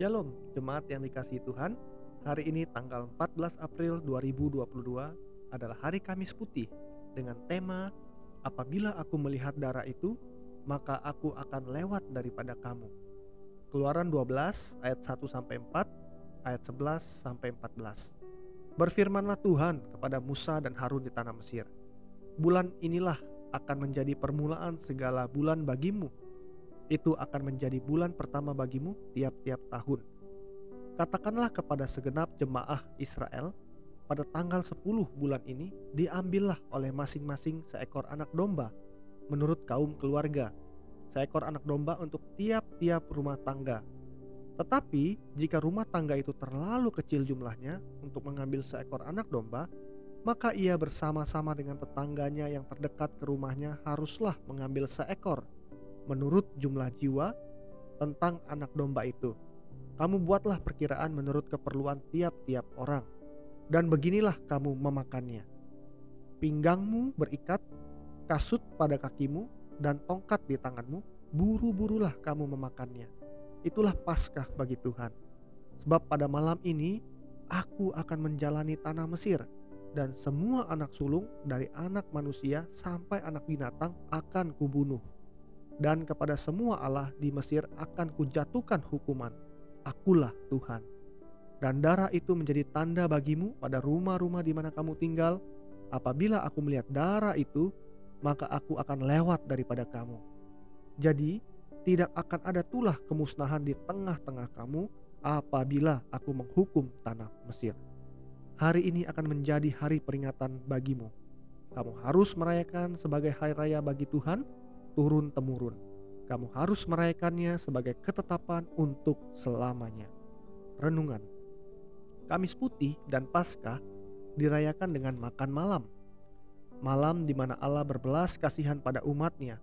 Shalom, jemaat yang dikasihi Tuhan. Hari ini tanggal 14 April 2022 adalah hari Kamis Putih dengan tema Apabila aku melihat darah itu, maka aku akan lewat daripada kamu. Keluaran 12 ayat 1 sampai 4, ayat 11 sampai 14. Berfirmanlah Tuhan kepada Musa dan Harun di tanah Mesir. Bulan inilah akan menjadi permulaan segala bulan bagimu itu akan menjadi bulan pertama bagimu tiap-tiap tahun. Katakanlah kepada segenap jemaah Israel, pada tanggal 10 bulan ini diambillah oleh masing-masing seekor anak domba menurut kaum keluarga, seekor anak domba untuk tiap-tiap rumah tangga. Tetapi jika rumah tangga itu terlalu kecil jumlahnya untuk mengambil seekor anak domba, maka ia bersama-sama dengan tetangganya yang terdekat ke rumahnya haruslah mengambil seekor menurut jumlah jiwa tentang anak domba itu. Kamu buatlah perkiraan menurut keperluan tiap-tiap orang, dan beginilah kamu memakannya. Pinggangmu berikat, kasut pada kakimu, dan tongkat di tanganmu, buru-burulah kamu memakannya. Itulah Paskah bagi Tuhan. Sebab pada malam ini aku akan menjalani tanah Mesir, dan semua anak sulung dari anak manusia sampai anak binatang akan kubunuh dan kepada semua Allah di Mesir akan kujatuhkan hukuman. Akulah Tuhan. Dan darah itu menjadi tanda bagimu pada rumah-rumah di mana kamu tinggal. Apabila aku melihat darah itu, maka aku akan lewat daripada kamu. Jadi, tidak akan ada tulah kemusnahan di tengah-tengah kamu apabila aku menghukum tanah Mesir. Hari ini akan menjadi hari peringatan bagimu. Kamu harus merayakan sebagai hari raya bagi Tuhan turun-temurun. Kamu harus merayakannya sebagai ketetapan untuk selamanya. Renungan Kamis Putih dan Paskah dirayakan dengan makan malam. Malam di mana Allah berbelas kasihan pada umatnya.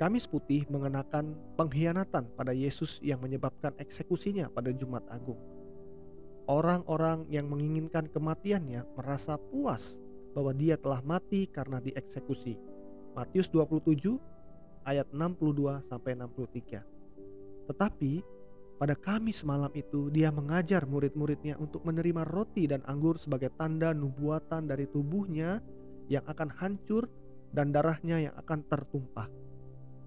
Kamis Putih mengenakan pengkhianatan pada Yesus yang menyebabkan eksekusinya pada Jumat Agung. Orang-orang yang menginginkan kematiannya merasa puas bahwa dia telah mati karena dieksekusi Matius 27 ayat 62 sampai 63. Tetapi pada Kamis malam itu dia mengajar murid-muridnya untuk menerima roti dan anggur sebagai tanda nubuatan dari tubuhnya yang akan hancur dan darahnya yang akan tertumpah.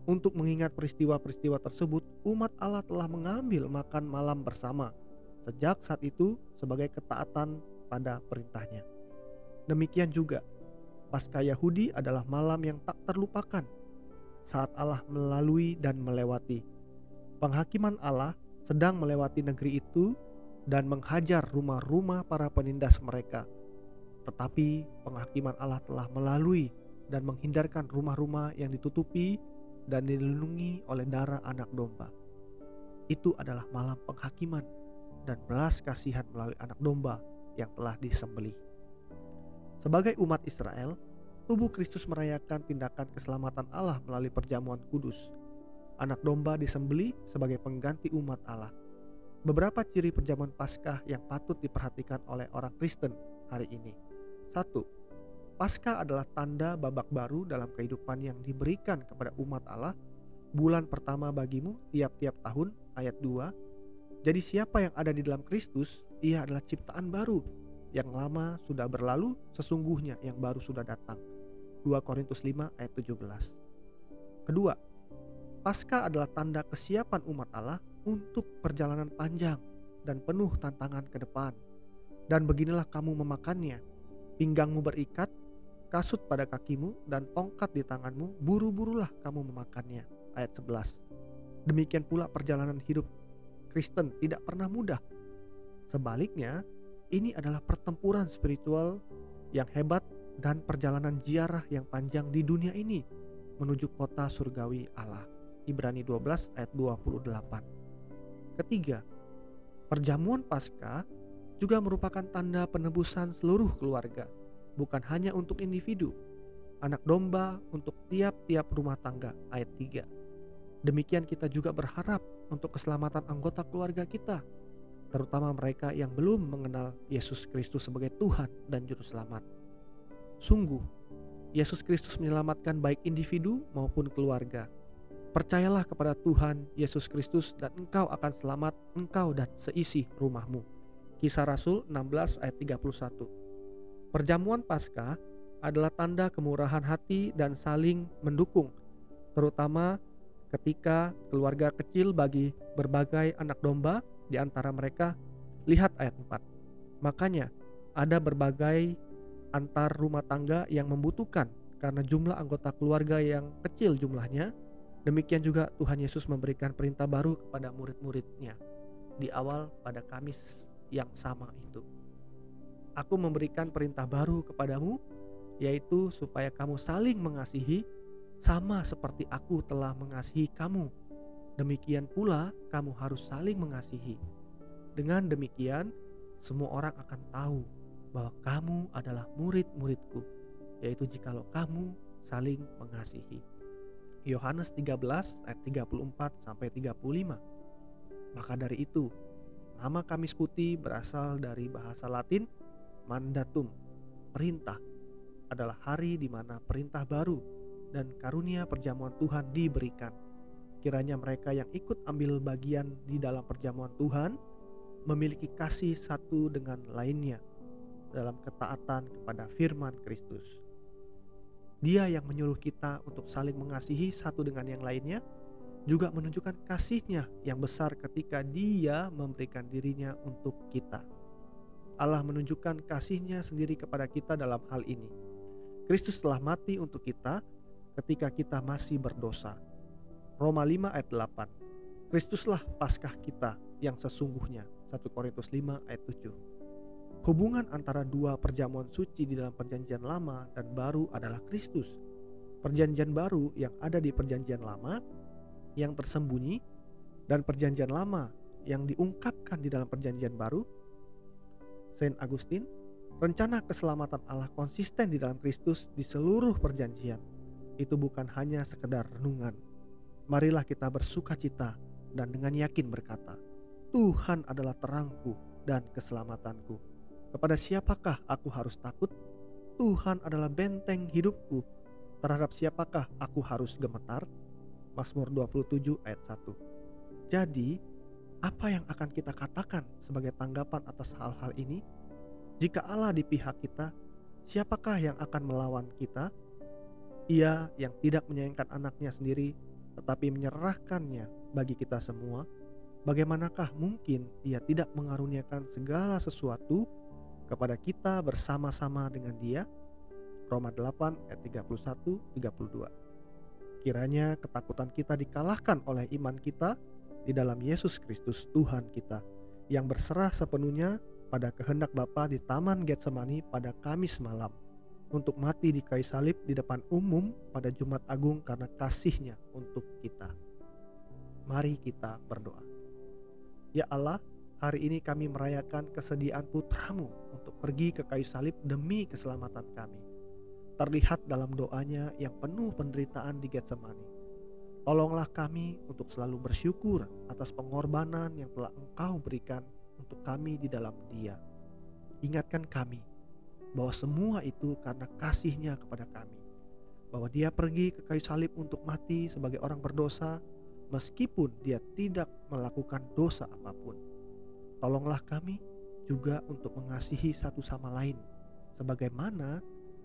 Untuk mengingat peristiwa-peristiwa tersebut, umat Allah telah mengambil makan malam bersama sejak saat itu sebagai ketaatan pada perintahnya. Demikian juga Paskah Yahudi adalah malam yang tak terlupakan saat Allah melalui dan melewati. Penghakiman Allah sedang melewati negeri itu dan menghajar rumah-rumah para penindas mereka. Tetapi penghakiman Allah telah melalui dan menghindarkan rumah-rumah yang ditutupi dan dilindungi oleh darah anak domba. Itu adalah malam penghakiman dan belas kasihan melalui anak domba yang telah disembelih. Sebagai umat Israel, tubuh Kristus merayakan tindakan keselamatan Allah melalui perjamuan kudus. Anak domba disembeli sebagai pengganti umat Allah. Beberapa ciri perjamuan Paskah yang patut diperhatikan oleh orang Kristen hari ini. Satu, Paskah adalah tanda babak baru dalam kehidupan yang diberikan kepada umat Allah bulan pertama bagimu tiap-tiap tahun ayat 2 jadi siapa yang ada di dalam Kristus ia adalah ciptaan baru yang lama sudah berlalu, sesungguhnya yang baru sudah datang. 2 Korintus 5 ayat 17. Kedua, Pasca adalah tanda kesiapan umat Allah untuk perjalanan panjang dan penuh tantangan ke depan. Dan beginilah kamu memakannya. Pinggangmu berikat, kasut pada kakimu, dan tongkat di tanganmu, buru-burulah kamu memakannya. Ayat 11. Demikian pula perjalanan hidup Kristen tidak pernah mudah. Sebaliknya, ini adalah pertempuran spiritual yang hebat dan perjalanan ziarah yang panjang di dunia ini menuju kota surgawi Allah. Ibrani 12 ayat 28. Ketiga, perjamuan Paskah juga merupakan tanda penebusan seluruh keluarga, bukan hanya untuk individu. Anak domba untuk tiap-tiap rumah tangga ayat 3. Demikian kita juga berharap untuk keselamatan anggota keluarga kita terutama mereka yang belum mengenal Yesus Kristus sebagai Tuhan dan Juru Selamat. Sungguh, Yesus Kristus menyelamatkan baik individu maupun keluarga. Percayalah kepada Tuhan Yesus Kristus dan engkau akan selamat, engkau dan seisi rumahmu. Kisah Rasul 16 ayat 31. Perjamuan Paskah adalah tanda kemurahan hati dan saling mendukung, terutama ketika keluarga kecil bagi berbagai anak domba di antara mereka. Lihat ayat 4. Makanya ada berbagai antar rumah tangga yang membutuhkan karena jumlah anggota keluarga yang kecil jumlahnya Demikian juga Tuhan Yesus memberikan perintah baru kepada murid-muridnya di awal pada Kamis yang sama itu. Aku memberikan perintah baru kepadamu, yaitu supaya kamu saling mengasihi sama seperti aku telah mengasihi kamu. Demikian pula kamu harus saling mengasihi. Dengan demikian, semua orang akan tahu bahwa kamu adalah murid-muridku, yaitu jikalau kamu saling mengasihi. Yohanes 13 ayat 34 sampai 35. Maka dari itu, nama Kamis Putih berasal dari bahasa Latin mandatum, perintah. Adalah hari di mana perintah baru dan karunia perjamuan Tuhan diberikan. Kiranya mereka yang ikut ambil bagian di dalam perjamuan Tuhan memiliki kasih satu dengan lainnya dalam ketaatan kepada firman Kristus. Dia yang menyuruh kita untuk saling mengasihi satu dengan yang lainnya, juga menunjukkan kasihnya yang besar ketika dia memberikan dirinya untuk kita. Allah menunjukkan kasihnya sendiri kepada kita dalam hal ini. Kristus telah mati untuk kita ketika kita masih berdosa. Roma 5 ayat 8. Kristuslah paskah kita yang sesungguhnya. 1 Korintus 5 ayat 7. Hubungan antara dua perjamuan suci di dalam Perjanjian Lama dan Baru adalah Kristus. Perjanjian Baru yang ada di Perjanjian Lama yang tersembunyi dan Perjanjian Lama yang diungkapkan di dalam Perjanjian Baru. Saint Agustin, rencana keselamatan Allah konsisten di dalam Kristus di seluruh perjanjian. Itu bukan hanya sekedar renungan. Marilah kita bersuka cita dan dengan yakin berkata, Tuhan adalah terangku dan keselamatanku kepada siapakah aku harus takut? Tuhan adalah benteng hidupku. Terhadap siapakah aku harus gemetar? Mazmur 27 ayat 1. Jadi, apa yang akan kita katakan sebagai tanggapan atas hal-hal ini? Jika Allah di pihak kita, siapakah yang akan melawan kita? Ia yang tidak menyayangkan anaknya sendiri, tetapi menyerahkannya bagi kita semua. Bagaimanakah mungkin ia tidak mengaruniakan segala sesuatu kepada kita bersama-sama dengan dia. Roma 8 ayat 31 32. Kiranya ketakutan kita dikalahkan oleh iman kita di dalam Yesus Kristus Tuhan kita yang berserah sepenuhnya pada kehendak Bapa di Taman Getsemani pada Kamis malam untuk mati di kayu salib di depan umum pada Jumat Agung karena kasihnya untuk kita. Mari kita berdoa. Ya Allah, Hari ini kami merayakan kesediaan putramu untuk pergi ke kayu salib demi keselamatan kami. Terlihat dalam doanya yang penuh penderitaan di Getsemani. Tolonglah kami untuk selalu bersyukur atas pengorbanan yang telah engkau berikan untuk kami di dalam dia. Ingatkan kami bahwa semua itu karena kasihnya kepada kami. Bahwa dia pergi ke kayu salib untuk mati sebagai orang berdosa meskipun dia tidak melakukan dosa apa pun Tolonglah kami juga untuk mengasihi satu sama lain, sebagaimana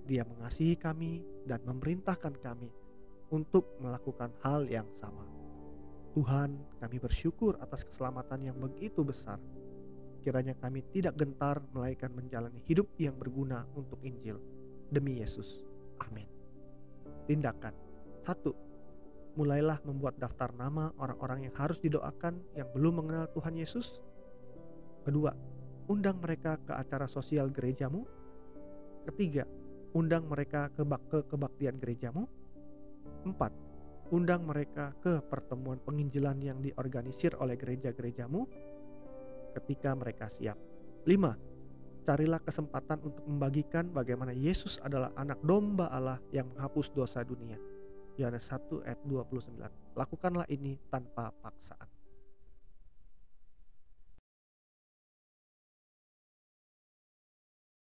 Dia mengasihi kami dan memerintahkan kami untuk melakukan hal yang sama. Tuhan, kami bersyukur atas keselamatan yang begitu besar. Kiranya kami tidak gentar melainkan menjalani hidup yang berguna untuk Injil demi Yesus. Amin. Tindakan satu, Mulailah membuat daftar nama orang-orang yang harus didoakan yang belum mengenal Tuhan Yesus Kedua, undang mereka ke acara sosial gerejamu. Ketiga, undang mereka ke, ke kebaktian gerejamu. Empat, undang mereka ke pertemuan penginjilan yang diorganisir oleh gereja-gerejamu ketika mereka siap. Lima, carilah kesempatan untuk membagikan bagaimana Yesus adalah anak domba Allah yang menghapus dosa dunia. Yohanes 1 ayat 29. Lakukanlah ini tanpa paksaan.